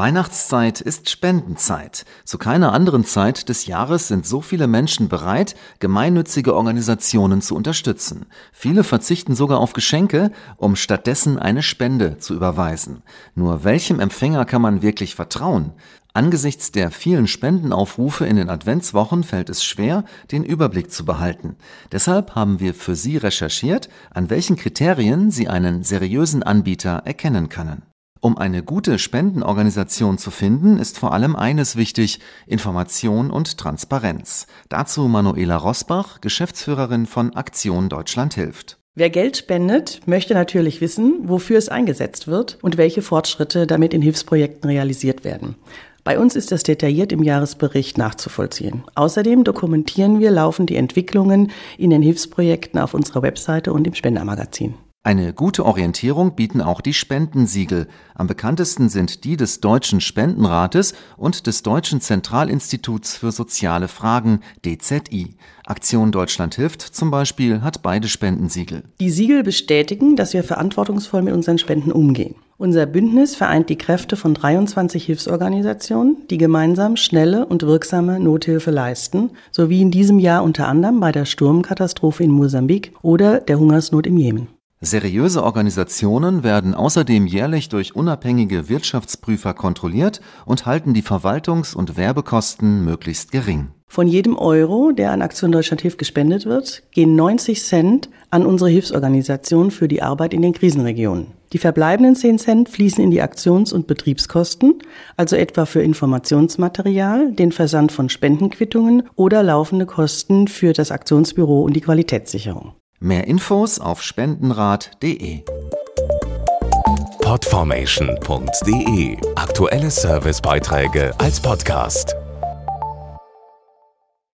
Weihnachtszeit ist Spendenzeit. Zu keiner anderen Zeit des Jahres sind so viele Menschen bereit, gemeinnützige Organisationen zu unterstützen. Viele verzichten sogar auf Geschenke, um stattdessen eine Spende zu überweisen. Nur welchem Empfänger kann man wirklich vertrauen? Angesichts der vielen Spendenaufrufe in den Adventswochen fällt es schwer, den Überblick zu behalten. Deshalb haben wir für Sie recherchiert, an welchen Kriterien Sie einen seriösen Anbieter erkennen können. Um eine gute Spendenorganisation zu finden, ist vor allem eines wichtig, Information und Transparenz. Dazu Manuela Rosbach, Geschäftsführerin von Aktion Deutschland hilft. Wer Geld spendet, möchte natürlich wissen, wofür es eingesetzt wird und welche Fortschritte damit in Hilfsprojekten realisiert werden. Bei uns ist das detailliert im Jahresbericht nachzuvollziehen. Außerdem dokumentieren wir laufend die Entwicklungen in den Hilfsprojekten auf unserer Webseite und im Spendermagazin. Eine gute Orientierung bieten auch die Spendensiegel. Am bekanntesten sind die des Deutschen Spendenrates und des Deutschen Zentralinstituts für soziale Fragen DZI. Aktion Deutschland hilft zum Beispiel hat beide Spendensiegel. Die Siegel bestätigen, dass wir verantwortungsvoll mit unseren Spenden umgehen. Unser Bündnis vereint die Kräfte von 23 Hilfsorganisationen, die gemeinsam schnelle und wirksame Nothilfe leisten, sowie in diesem Jahr unter anderem bei der Sturmkatastrophe in Mosambik oder der Hungersnot im Jemen. Seriöse Organisationen werden außerdem jährlich durch unabhängige Wirtschaftsprüfer kontrolliert und halten die Verwaltungs- und Werbekosten möglichst gering. Von jedem Euro, der an Aktion Deutschland Hilft gespendet wird, gehen 90 Cent an unsere Hilfsorganisation für die Arbeit in den Krisenregionen. Die verbleibenden 10 Cent fließen in die Aktions- und Betriebskosten, also etwa für Informationsmaterial, den Versand von Spendenquittungen oder laufende Kosten für das Aktionsbüro und die Qualitätssicherung. Mehr Infos auf spendenrat.de. Podformation.de Aktuelle Servicebeiträge als Podcast.